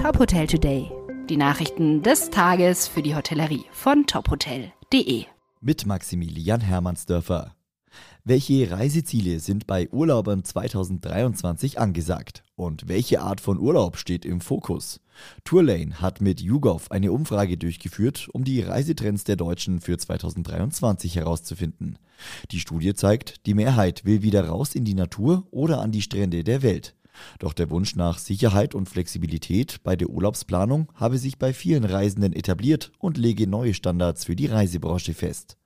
Top Hotel Today. Die Nachrichten des Tages für die Hotellerie von tophotel.de. Mit Maximilian Hermannsdörfer. Welche Reiseziele sind bei Urlaubern 2023 angesagt? Und welche Art von Urlaub steht im Fokus? Tourlane hat mit YouGov eine Umfrage durchgeführt, um die Reisetrends der Deutschen für 2023 herauszufinden. Die Studie zeigt, die Mehrheit will wieder raus in die Natur oder an die Strände der Welt. Doch der Wunsch nach Sicherheit und Flexibilität bei der Urlaubsplanung habe sich bei vielen Reisenden etabliert und lege neue Standards für die Reisebranche fest.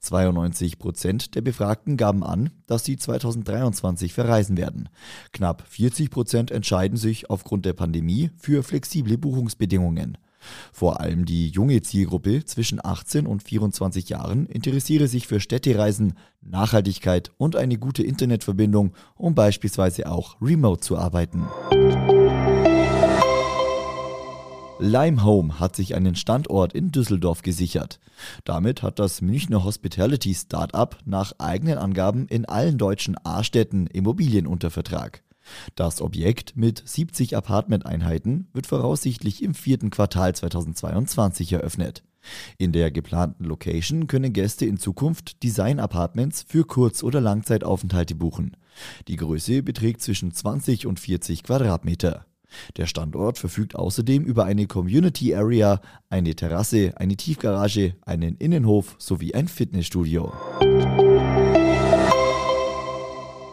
92 Prozent der Befragten gaben an, dass sie 2023 verreisen werden. Knapp 40 Prozent entscheiden sich aufgrund der Pandemie für flexible Buchungsbedingungen. Vor allem die junge Zielgruppe zwischen 18 und 24 Jahren interessiere sich für Städtereisen, Nachhaltigkeit und eine gute Internetverbindung, um beispielsweise auch remote zu arbeiten. Lime Home hat sich einen Standort in Düsseldorf gesichert. Damit hat das Münchner Hospitality Startup nach eigenen Angaben in allen deutschen A-Städten Immobilien unter Vertrag. Das Objekt mit 70 Apartmenteinheiten wird voraussichtlich im vierten Quartal 2022 eröffnet. In der geplanten Location können Gäste in Zukunft Design-Apartments für Kurz- oder Langzeitaufenthalte buchen. Die Größe beträgt zwischen 20 und 40 Quadratmeter. Der Standort verfügt außerdem über eine Community Area, eine Terrasse, eine Tiefgarage, einen Innenhof sowie ein Fitnessstudio.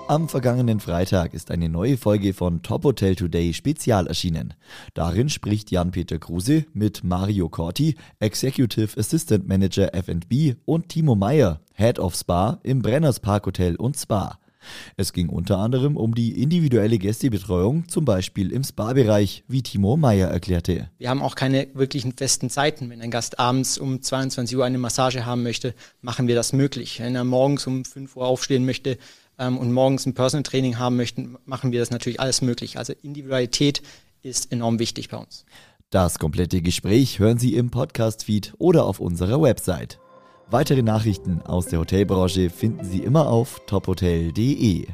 Am vergangenen Freitag ist eine neue Folge von Top Hotel Today Spezial erschienen. Darin spricht Jan-Peter Kruse mit Mario Corti, Executive Assistant Manager F&B und Timo Meyer, Head of Spa im Brenners Park Hotel und Spa. Es ging unter anderem um die individuelle Gästebetreuung, zum Beispiel im Spa-Bereich, wie Timo Meyer erklärte. Wir haben auch keine wirklichen festen Zeiten. Wenn ein Gast abends um 22 Uhr eine Massage haben möchte, machen wir das möglich. Wenn er morgens um 5 Uhr aufstehen möchte ähm, und morgens ein Personal Training haben möchte, machen wir das natürlich alles möglich. Also Individualität ist enorm wichtig bei uns. Das komplette Gespräch hören Sie im Podcast-Feed oder auf unserer Website. Weitere Nachrichten aus der Hotelbranche finden Sie immer auf tophotel.de.